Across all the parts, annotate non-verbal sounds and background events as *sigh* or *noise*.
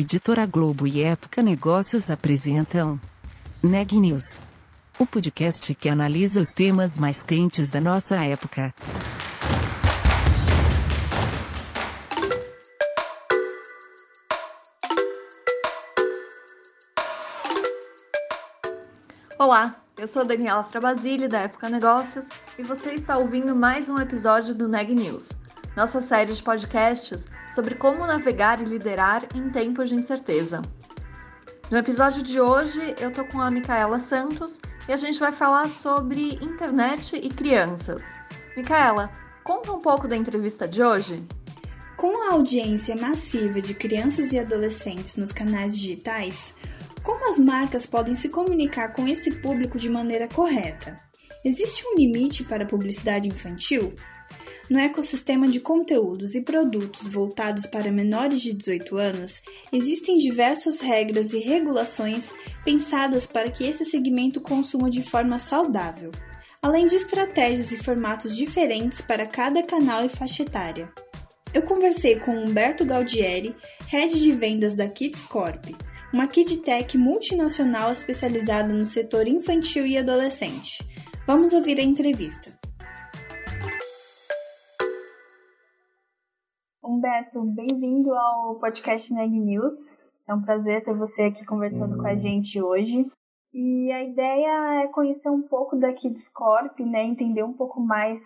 Editora Globo e Época Negócios apresentam Neg News, o podcast que analisa os temas mais quentes da nossa época. Olá, eu sou Daniela Frabasile da Época Negócios e você está ouvindo mais um episódio do Neg News, nossa série de podcasts sobre como navegar e liderar em tempos de incerteza. No episódio de hoje, eu tô com a Micaela Santos e a gente vai falar sobre internet e crianças. Micaela, conta um pouco da entrevista de hoje. Com a audiência massiva de crianças e adolescentes nos canais digitais, como as marcas podem se comunicar com esse público de maneira correta? Existe um limite para a publicidade infantil? No ecossistema de conteúdos e produtos voltados para menores de 18 anos, existem diversas regras e regulações pensadas para que esse segmento consuma de forma saudável, além de estratégias e formatos diferentes para cada canal e faixa etária. Eu conversei com Humberto Gaudieri, head de vendas da Kids Corp, uma kidtech multinacional especializada no setor infantil e adolescente. Vamos ouvir a entrevista. Humberto, bem-vindo ao podcast Neg News. É um prazer ter você aqui conversando com a gente hoje. E a ideia é conhecer um pouco da Kids Corp, né? Entender um pouco mais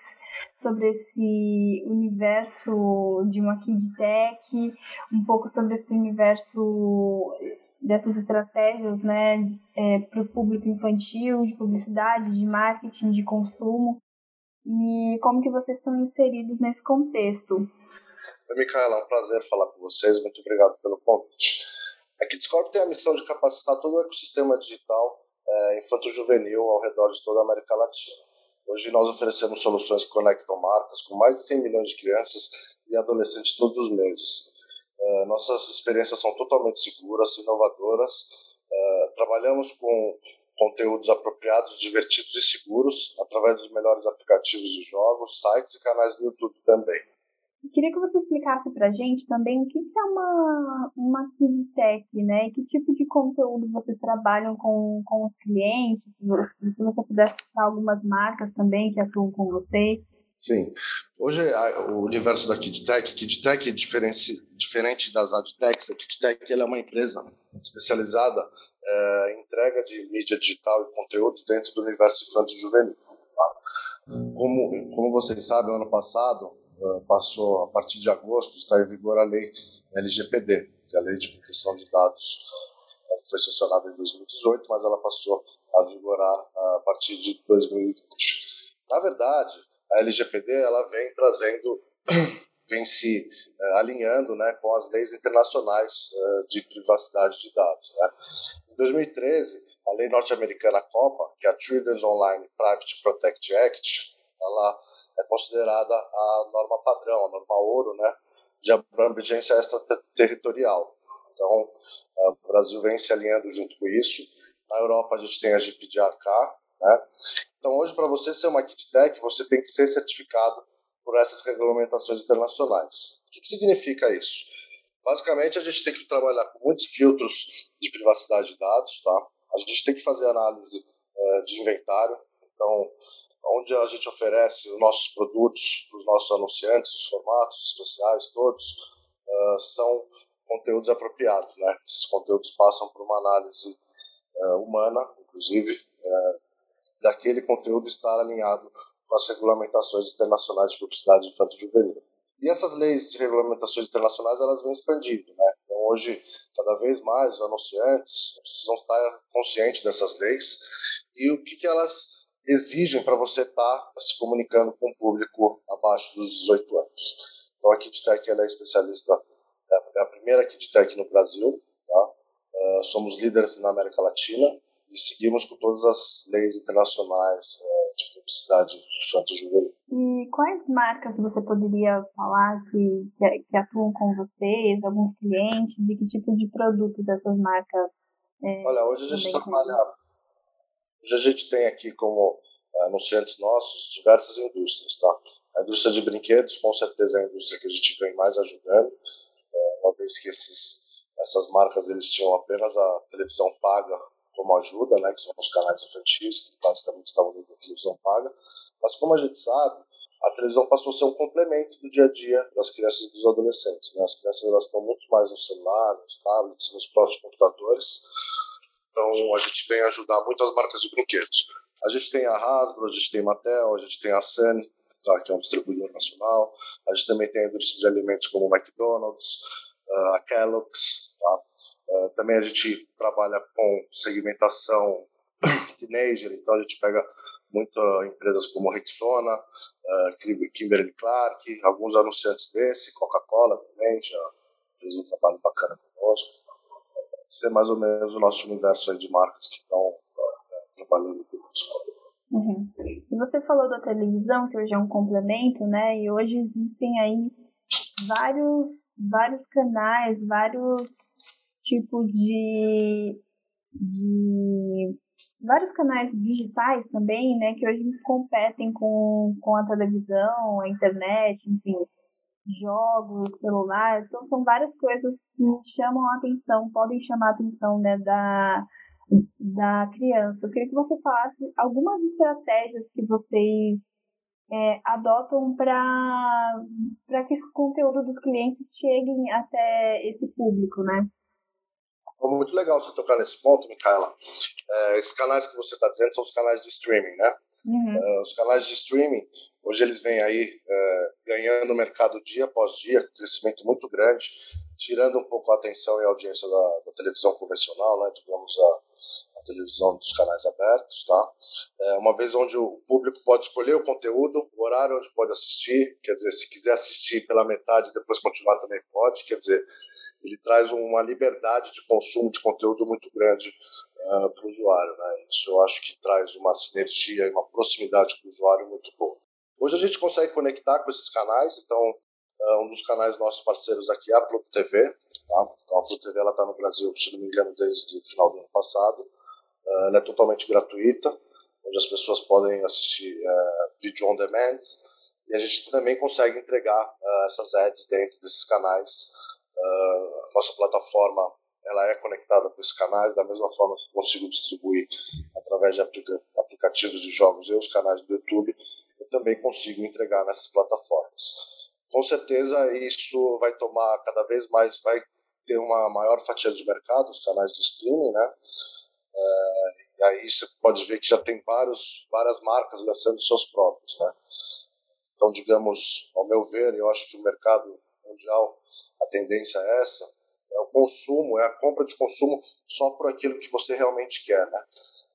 sobre esse universo de uma Kid Tech, um pouco sobre esse universo dessas estratégias, né? É, para o público infantil, de publicidade, de marketing, de consumo. E como que vocês estão inseridos nesse contexto? Micaela, é um prazer falar com vocês. Muito obrigado pelo convite. A Kidscorp tem a missão de capacitar todo o ecossistema digital é, infanto-juvenil ao redor de toda a América Latina. Hoje nós oferecemos soluções que conectam marcas com mais de 100 milhões de crianças e adolescentes todos os meses. É, nossas experiências são totalmente seguras, inovadoras. É, trabalhamos com conteúdos apropriados, divertidos e seguros através dos melhores aplicativos de jogos, sites e canais do YouTube também. Eu queria que você explicasse para a gente também o que é uma, uma KidTech, né? E que tipo de conteúdo vocês trabalham com, com os clientes? Se você pudesse citar algumas marcas também que atuam com vocês. Sim. Hoje, o universo da KidTech, KidTech é diferente, diferente das AdTechs. A KidTech é uma empresa especializada é, entrega de mídia digital e conteúdos dentro do universo infanto-juvenil. Tá? Como, como vocês sabem, ano passado, passou, a partir de agosto, está em vigor a lei LGPD, que é a Lei de Proteção de Dados, que foi sancionada em 2018, mas ela passou a vigorar a partir de 2020. Na verdade, a LGPD ela vem trazendo, *clears throat* vem se uh, alinhando né, com as leis internacionais uh, de privacidade de dados. Né. Em 2013, a lei norte-americana COPA, que é a Children's Online Private Protect Act, ela é considerada a norma padrão, a norma ouro, né, de abrangência extraterritorial. Então, o Brasil vem se alinhando junto com isso. Na Europa, a gente tem a GPDRK, né? Então, hoje, para você ser uma KitTech, você tem que ser certificado por essas regulamentações internacionais. O que, que significa isso? Basicamente, a gente tem que trabalhar com muitos filtros de privacidade de dados, tá? A gente tem que fazer análise uh, de inventário. Então, onde a gente oferece os nossos produtos para os nossos anunciantes, os formatos especiais todos, uh, são conteúdos apropriados. Né? Esses conteúdos passam por uma análise uh, humana, inclusive, uh, daquele conteúdo estar alinhado com as regulamentações internacionais de publicidade infanto-juvenil. E essas leis de regulamentações internacionais elas vêm expandindo, né? Então hoje cada vez mais os anunciantes precisam estar conscientes dessas leis e o que, que elas exigem para você estar tá se comunicando com o público abaixo dos 18 anos. Então a KidTech ela é especialista, é, é a primeira KidTech no Brasil, tá? Uh, somos líderes na América Latina e seguimos com todas as leis internacionais uh, de publicidade infantil juvenil. E quais marcas você poderia falar que, que, atuam com vocês, alguns clientes, e que tipo de produto dessas marcas? É, Olha, hoje a gente trabalha Hoje a gente tem aqui como anunciantes nossos diversas indústrias, tá? A indústria de brinquedos, com certeza, é a indústria que a gente vem mais ajudando, eh, uma vez que esses essas marcas eles tinham apenas a televisão paga como ajuda, né, que são os canais infantis, que basicamente estavam na televisão paga. Mas como a gente sabe, a televisão passou a ser um complemento do dia a dia das crianças e dos adolescentes. Né? As crianças elas estão muito mais no celular, nos tablets, nos próprios computadores. Então a gente vem ajudar muito as marcas de brinquedos. A gente tem a Hasbro, a gente tem a Mattel, a gente tem a Sen, tá, que é um distribuidor nacional. A gente também tem a indústria de alimentos como o McDonald's, a Kellogg's. Tá? também a gente trabalha com segmentação *coughs* teenager, então a gente pega muitas empresas como Rexona, uh, Kimberly Clark, alguns anunciantes desse, Coca-Cola também, já fez um trabalho bacana conosco. Esse é mais ou menos o nosso universo de marcas que estão uh, trabalhando conosco. Uhum. E você falou da televisão, que hoje é um complemento, né? E hoje existem aí vários, vários canais, vários tipos de, de vários canais digitais também, né, que hoje competem com, com a televisão, a internet, enfim, jogos, celulares, então são várias coisas que chamam a atenção, podem chamar a atenção, né, da, da criança. Eu queria que você falasse algumas estratégias que vocês é, adotam para que esse conteúdo dos clientes cheguem até esse público, né? muito legal você tocar nesse ponto, Micaela. É, esses canais que você está dizendo são os canais de streaming, né? Uhum. É, os canais de streaming, hoje eles vêm aí é, ganhando mercado dia após dia, com crescimento muito grande, tirando um pouco a atenção e a audiência da, da televisão convencional, né? Digamos a, a, televisão dos canais abertos, tá? É uma vez onde o público pode escolher o conteúdo, o horário onde pode assistir, quer dizer, se quiser assistir pela metade e depois continuar também pode, quer dizer, ele traz uma liberdade de consumo de conteúdo muito grande uh, para o usuário. Né? Isso eu acho que traz uma sinergia e uma proximidade com o usuário muito boa. Hoje a gente consegue conectar com esses canais, então uh, um dos canais nossos parceiros aqui é a Pluto TV. Tá? Então a Pluto TV está no Brasil, se não me engano, desde o final do ano passado. Uh, ela é totalmente gratuita, onde as pessoas podem assistir vídeo on demand, e a gente também consegue entregar essas ads dentro desses canais Uh, nossa plataforma ela é conectada com esses canais, da mesma forma que consigo distribuir através de aplica aplicativos de jogos e os canais do YouTube, também consigo entregar nessas plataformas. Com certeza isso vai tomar cada vez mais, vai ter uma maior fatia de mercado, os canais de streaming, né? Uh, e aí você pode ver que já tem vários, várias marcas lançando seus próprios, né? Então, digamos, ao meu ver, eu acho que o mercado mundial a tendência é essa, é o consumo, é a compra de consumo só por aquilo que você realmente quer, né?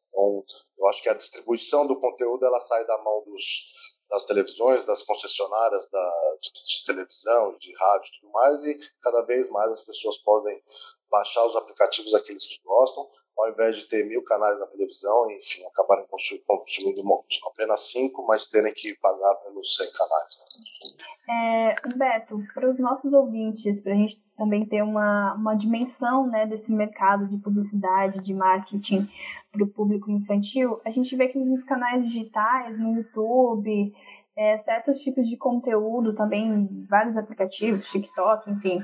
Então, eu acho que a distribuição do conteúdo ela sai da mão dos, das televisões, das concessionárias da, de, de televisão, de rádio e tudo mais, e cada vez mais as pessoas podem baixar os aplicativos aqueles que gostam, ao invés de ter mil canais na televisão, enfim, acabarem consumindo apenas cinco, mas terem que pagar pelos 100 canais. Né? É, Humberto, para os nossos ouvintes, para a gente também ter uma, uma dimensão né, desse mercado de publicidade, de marketing para o público infantil, a gente vê que nos canais digitais, no YouTube, é, certos tipos de conteúdo também, vários aplicativos, TikTok, enfim,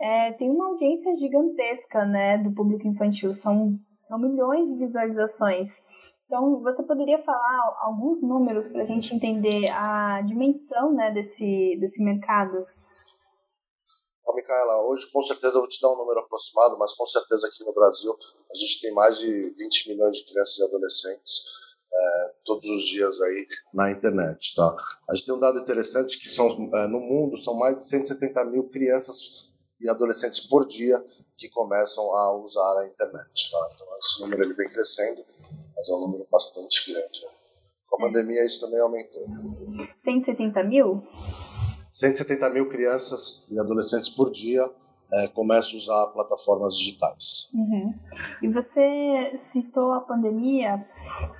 é, tem uma audiência gigantesca né, do público infantil, são, são milhões de visualizações. Então, você poderia falar alguns números para a gente entender a dimensão né, desse, desse mercado? Bom, Micaela, hoje com certeza eu vou te dar um número aproximado, mas com certeza aqui no Brasil a gente tem mais de 20 milhões de crianças e adolescentes é, todos os dias aí na internet. Tá? A gente tem um dado interessante que são, é, no mundo são mais de 170 mil crianças e adolescentes por dia que começam a usar a internet. Tá? Então esse número ele vem crescendo mas é um número bastante grande. Com a pandemia, isso também aumentou. 170 mil? 170 mil crianças e adolescentes por dia é, começam a usar plataformas digitais. Uhum. E você citou a pandemia,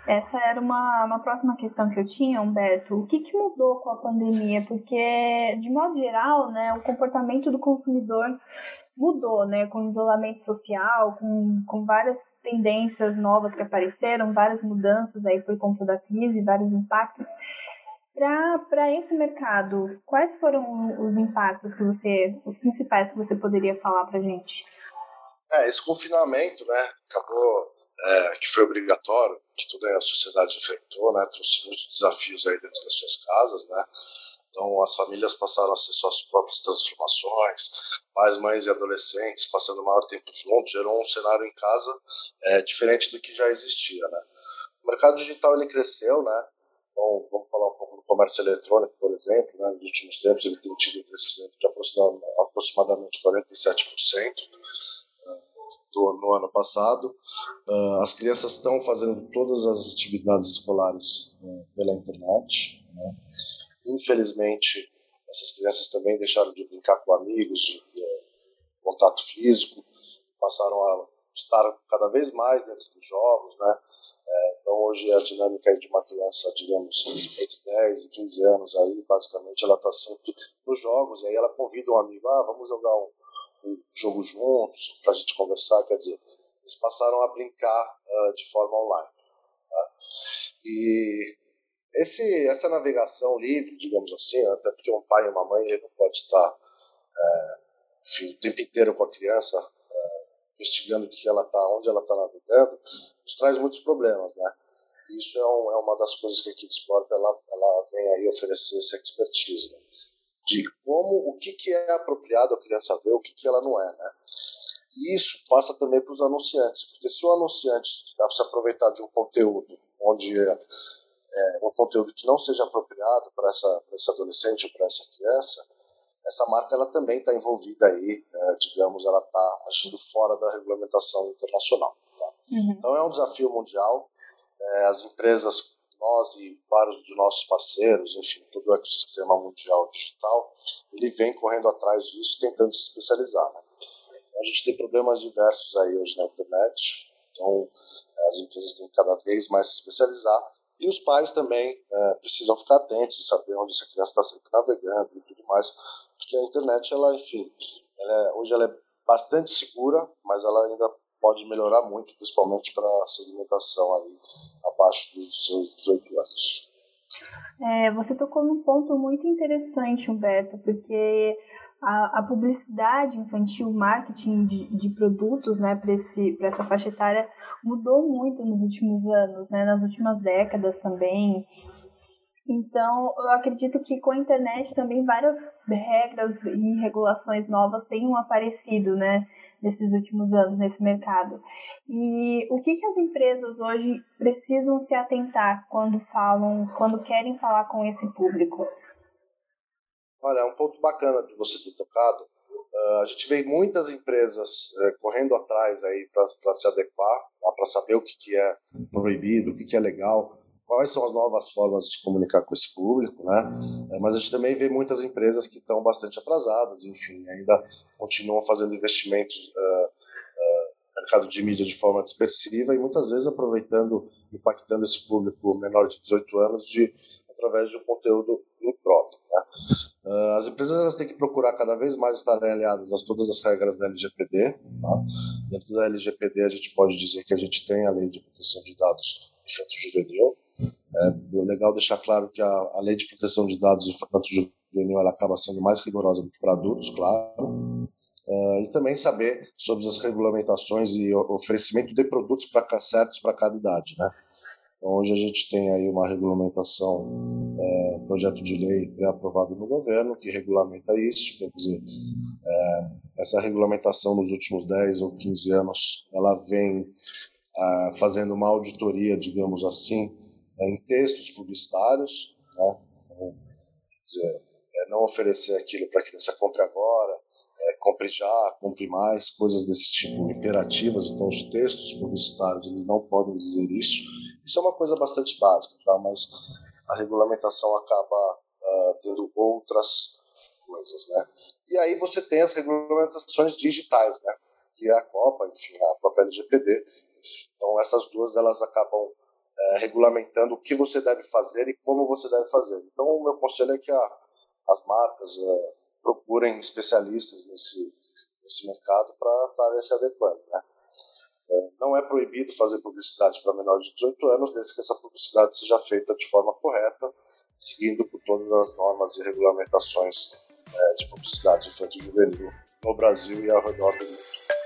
essa era uma, uma próxima questão que eu tinha, Humberto. O que, que mudou com a pandemia? Porque, de modo geral, né, o comportamento do consumidor mudou, né, com isolamento social, com, com várias tendências novas que apareceram, várias mudanças aí por conta da crise, vários impactos. Para esse mercado, quais foram os impactos que você, os principais que você poderia falar para gente? É, esse confinamento, né, acabou, é, que foi obrigatório, que toda a sociedade enfrentou, né, trouxe muitos desafios aí dentro das suas casas, né, então as famílias passaram a ser suas próprias transformações, pais, mães e adolescentes passando maior tempo juntos, gerou um cenário em casa é, diferente do que já existia, né. O mercado digital ele cresceu, né, então, vamos falar um comércio eletrônico, por exemplo. Né? Nos últimos tempos, ele tem tido um crescimento de aproximadamente 47% do, no ano passado. Uh, as crianças estão fazendo todas as atividades escolares uh, pela internet. Né? Infelizmente, essas crianças também deixaram de brincar com amigos, uh, contato físico, passaram a estar cada vez mais dentro dos jogos, né? É, então hoje a dinâmica de uma criança, digamos, entre 10 e 15 anos aí, basicamente ela está sempre nos jogos, e aí ela convida um amigo, ah, vamos jogar um, um jogo juntos, para a gente conversar, quer dizer, eles passaram a brincar uh, de forma online. Tá? E esse, essa navegação livre, digamos assim, até porque um pai e uma mãe ele não pode estar enfim, o tempo inteiro com a criança, investigando o que ela está, onde ela está navegando, isso traz muitos problemas, né? Isso é, um, é, uma das coisas que a Kidsport ela, ela vem aí oferecer essa expertise, né? de como o que, que é apropriado a criança ver, o que, que ela não é, né? E isso passa também para os anunciantes, porque se o anunciante se aproveitar de um conteúdo onde é, é um conteúdo que não seja apropriado para essa, esse adolescente ou para essa criança, essa marca ela também está envolvida aí, é, digamos, ela está agindo fora da regulamentação internacional. Tá? Uhum. Então é um desafio mundial. É, as empresas, nós e vários dos nossos parceiros, enfim, todo o ecossistema mundial digital, ele vem correndo atrás disso, tentando se especializar. Né? Então, a gente tem problemas diversos aí hoje na internet. Então é, as empresas têm cada vez mais se especializar e os pais também é, precisam ficar atentos e saber onde essa criança está sempre navegando e tudo mais, porque a internet, ela, enfim, ela é, hoje ela é bastante segura, mas ela ainda pode melhorar muito, principalmente para a segmentação ali abaixo dos seus 18 anos. É, você tocou num ponto muito interessante, Humberto, porque a, a publicidade infantil, o marketing de, de produtos né, para essa faixa etária mudou muito nos últimos anos, né, nas últimas décadas também. Então, eu acredito que com a internet também várias regras e regulações novas tenham aparecido, né? nesses últimos anos nesse mercado. E o que, que as empresas hoje precisam se atentar quando falam, quando querem falar com esse público? Olha, é um ponto bacana de você ter tocado. Uh, a gente vê muitas empresas uh, correndo atrás aí para se adequar, para saber o que, que é proibido, o que, que é legal quais são as novas formas de se comunicar com esse público, né? É, mas a gente também vê muitas empresas que estão bastante atrasadas, enfim, ainda continuam fazendo investimentos uh, uh, no mercado de mídia de forma dispersiva e muitas vezes aproveitando, impactando esse público menor de 18 anos de, através de um conteúdo impróprio. Né? Uh, as empresas elas têm que procurar cada vez mais estar alinhadas a todas as regras da LGPD. Tá? Dentro da LGPD a gente pode dizer que a gente tem a lei de proteção de dados infanto-juvenil, é legal deixar claro que a, a lei de proteção de dados infanto-juvenil ela acaba sendo mais rigorosa para adultos, claro. Uh, e também saber sobre as regulamentações e oferecimento de produtos pra, certos para cada idade, né? Então, hoje a gente tem aí uma regulamentação, é, projeto de lei pré-aprovado no governo que regulamenta isso, quer dizer, é, essa regulamentação nos últimos 10 ou 15 anos, ela vem ah, fazendo uma auditoria, digamos assim, né, em textos publicitários, né? então, dizer, é não oferecer aquilo para a criança compre agora, é, compre já, compre mais, coisas desse tipo, imperativas. Então, os textos publicitários eles não podem dizer isso. Isso é uma coisa bastante básica, tá? mas a regulamentação acaba uh, tendo outras coisas, né? E aí você tem as regulamentações digitais, né? Que é a Copa, enfim, a própria LGPD. Então, essas duas elas acabam é, regulamentando o que você deve fazer e como você deve fazer. Então, o meu conselho é que a, as marcas é, procurem especialistas nesse, nesse mercado para estarem se adequando. Né? É, não é proibido fazer publicidade para menores de 18 anos, desde que essa publicidade seja feita de forma correta, seguindo por todas as normas e regulamentações é, de publicidade infantil juvenil no Brasil e ao redor do mundo.